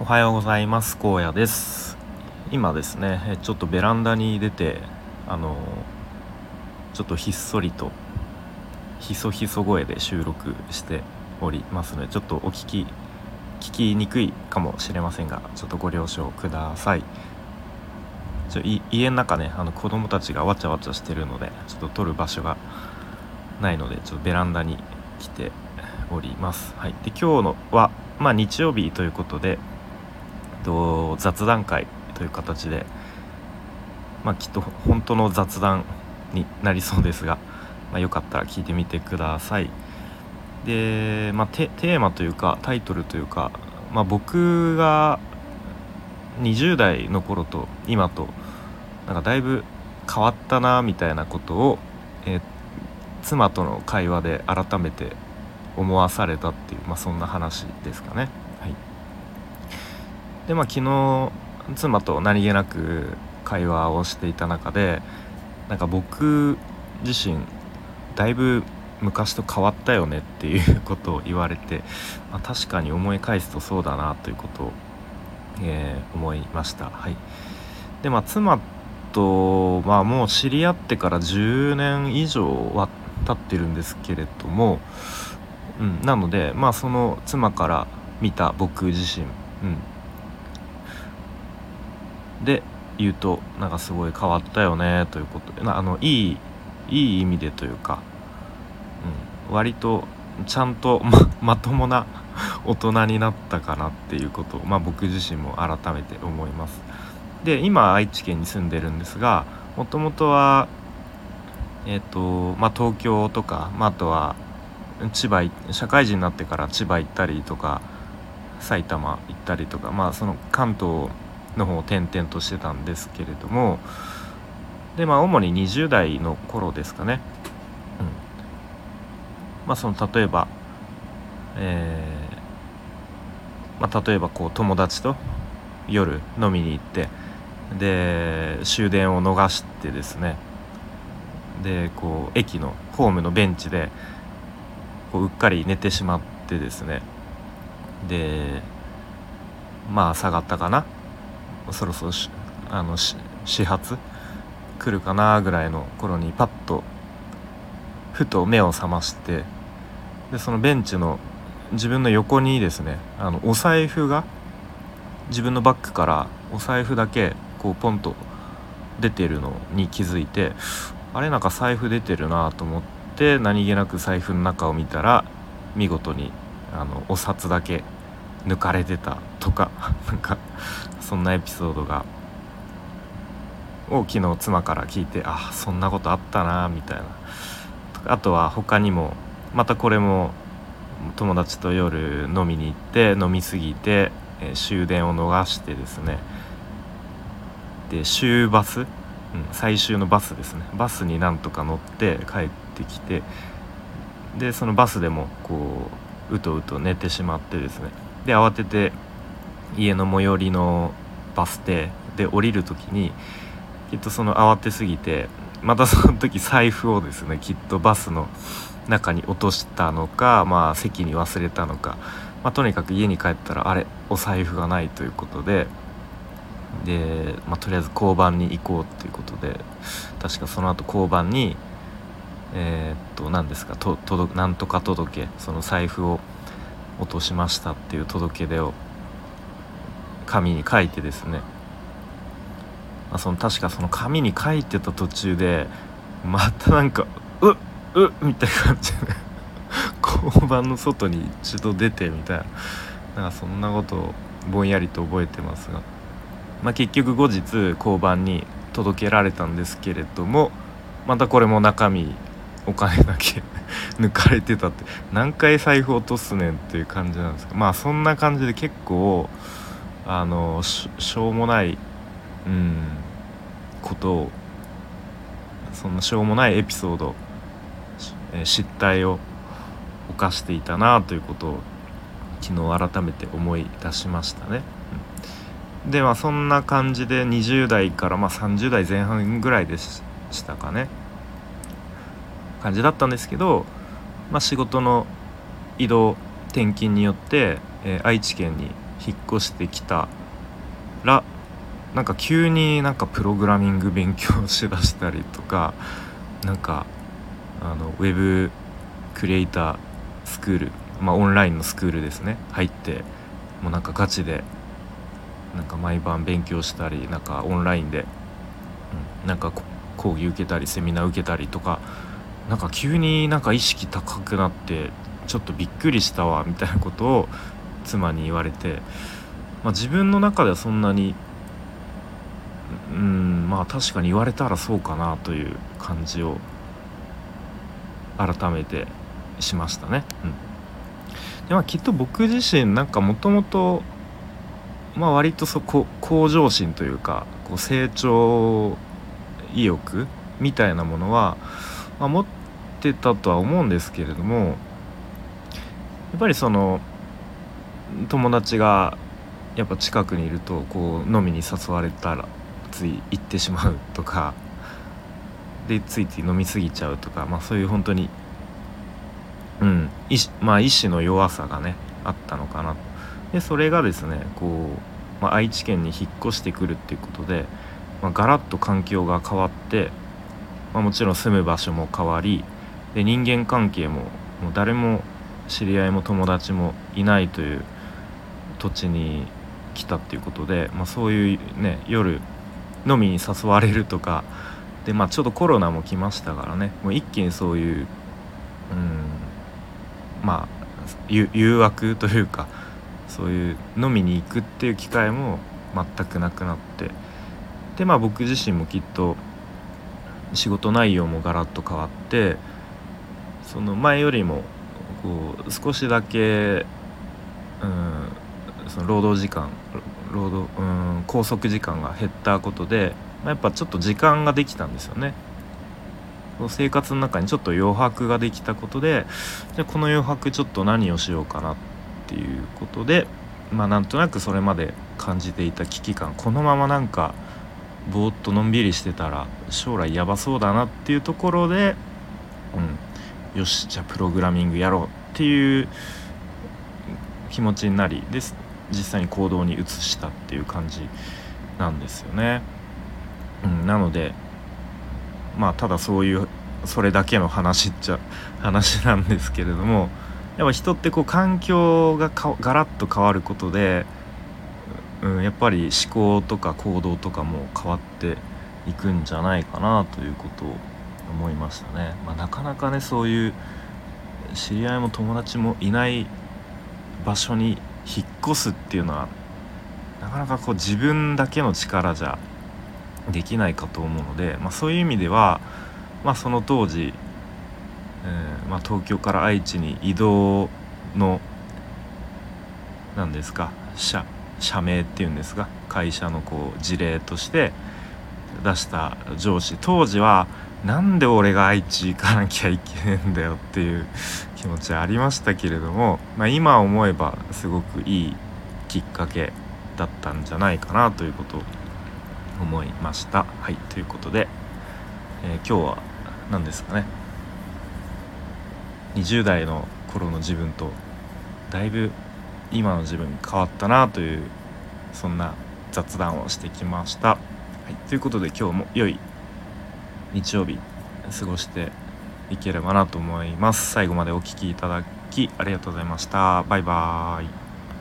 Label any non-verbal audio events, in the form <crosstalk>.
おはようございます。荒野です。今ですねちょっとベランダに出てあのちょっとひっそりとひそひそ声で収録しておりますのでちょっとお聞き聞きにくいかもしれませんがちょっとご了承ください。ちょ家の中ねあの子供たちがわちゃわちゃしてるのでちょっと撮る場所がないのでちょっとベランダに来ております。はい、で今日のは、まあ、日曜日ということでと雑談会という形で、まあ、きっと本当の雑談になりそうですが、まあ、よかったら聞いてみてください。で、まあ、テーマというかタイトルというか、まあ、僕が20代の頃と今となんかだいぶ変わったなみたいなことを、えー、妻との会話で改めて思わされたっていう、まあ、そんな話ですかね。はい、でまあ昨日妻と何気なく会話をしていた中でなんか僕自身だいぶ昔と変わったよねっていうことを言われて、まあ、確かに思い返すとそうだなということを、えー、思いました。はい、でまあ妻と、まあ、もう知り合ってから10年以上は経ってるんですけれども、うん、なのでまあその妻から見た僕自身、うん、で言うとなんかすごい変わったよねということであのいいいい意味でというか、うん、割とちゃんと <laughs> ままともな大人になったかなっていうことを、まあ、僕自身も改めて思います。で今愛知県に住んでるんですがもともとはえっ、ー、とまあ東京とか、まあ、あとは千葉社会人になってから千葉行ったりとか埼玉行ったりとかまあその関東の方を転々としてたんですけれどもでまあ主に20代の頃ですかね、うん、まあその例えばえー、まあ例えばこう友達と夜飲みに行ってで終電を逃してですね。でこう駅のホームのベンチでこううっかり寝てしまってですね。でまあ下がったかな。そろそろあの始発？来るかなぐらいの頃にパッとふと目を覚ましてでそのベンチの自分の横にですねあのお財布が自分のバッグからお財布だけこうポンと出てるのに気づいてあれなんか財布出てるなと思ってて何気なく財布の中を見たら見事にあのお札だけ抜かれてたとかなんかそんなエピソードがを昨日妻から聞いてあそんなことあったなみたいな。あとは他にもまたこれも友達と夜飲みに行って飲み過ぎて、えー、終電を逃してですね。で終バス、うん、最終のバスですね。バスになんとか乗って帰ってってきてでそのバスでもこううとうと寝てしまってですね。で慌てて家の最寄りのバス停で降りる時にきっとその慌てすぎてまたその時財布をですねきっとバスの中に落としたのかまあ席に忘れたのか、まあ、とにかく家に帰ったらあれお財布がないということでで、まあ、とりあえず交番に行こうということで確かその後交番にえー、っと何ですかと届なんとか届けその財布を落としましたっていう届け出を紙に書いてですね、まあ、その確かその紙に書いてた途中でまたなんか「うっうっ」みたいな感じで <laughs> 交番の外に一度出てみたいな。なんかそんなことをぼんやりと覚えてますが、まあ、結局後日交番に届けられたんですけれどもまたこれも中身お金だけ <laughs> 抜かれてたって。何回財布落とすねんっていう感じなんですけどまあそんな感じで結構あのしょうもないうんことをそんなしょうもないエピソード、え、失態を犯していたなということを昨日改めて思い出しましたね。うん、でまあそんな感じで20代からまあ30代前半ぐらいでしたかね。感じだったんですけど、まあ、仕事の移動転勤によって、えー、愛知県に引っ越してきたらなんか急になんかプログラミング勉強しだしたりとかなんかあのウェブクリエイタースクールまあオンラインのスクールですね。入ってもうなんかガチでなんか毎晩勉強したりなんかオンラインで、うん、なんか講義受けたりセミナー受けたりとかなんか急になんか意識高くなってちょっとびっくりしたわみたいなことを妻に言われて、まあ、自分の中ではそんなにうんまあ確かに言われたらそうかなという感じを改めてしましたね。うん、でまあきっと僕自身なんかもともとまあ割とそこ向上心というかこう成長意欲みたいなものは、まあ、持ってたとは思うんですけれどもやっぱりその友達がやっぱ近くにいるとこう飲みに誘われたらつい行ってしまうとかでついつい飲み過ぎちゃうとか、まあ、そういう本当にうんまあ意志の弱さがねあったのかなと。でそれがですねこう、まあ、愛知県に引っ越してくるっていうことで、まあ、ガラッと環境が変わって、まあ、もちろん住む場所も変わりで人間関係ももう誰も知り合いも友達もいないという土地に来たっていうことで、まあ、そういうね夜飲みに誘われるとかでまあちょうどコロナも来ましたからねもう一気にそういう、うん、まあ誘惑というかそういう飲みに行くっていう機会も全くなくなってでまあ僕自身もきっと仕事内容もガラッと変わってその前よりもこう少しだけ、うん、その労働時間労働うん拘束時間が減ったことで、まあ、やっぱちょっと時間ができたんですよね。生活の中にちょっと余白ができたことでじゃこの余白ちょっと何をしようかなっていうことでまあなんとなくそれまで感じていた危機感このままなんかぼーっとのんびりしてたら将来やばそうだなっていうところで、うん、よしじゃあプログラミングやろうっていう気持ちになりです実際に行動に移したっていう感じなんですよね。うん、なのでまあただそういうそれだけの話っちゃ <laughs> 話なんですけれどもやっぱ人ってこう環境がガラッと変わることで、うん、やっぱり思考とか行動とかも変わっていくんじゃないかなということを思いましたね。まあ、なかなかねそういう知り合いも友達もいない場所に引っ越すっていうのはなかなかこう自分だけの力じゃできないかと思うので、まあ、そういう意味では、まあ、その当時、えー、まあ、東京から愛知に移動の何ですか社社名っていうんですが会社のこう事例として出した上司当時はなんで俺が愛知行かなきゃいけねえんだよっていう気持ちありましたけれども、まあ、今思えばすごくいいきっかけだったんじゃないかなということを思いました。はいということで、えー、今日は何ですかね？20代の頃の自分とだいぶ今の自分変わったなというそんな雑談をしてきました。はい、ということで今日も良い日曜日過ごしていければなと思います。最後までお聴きいただきありがとうございました。バイバーイ。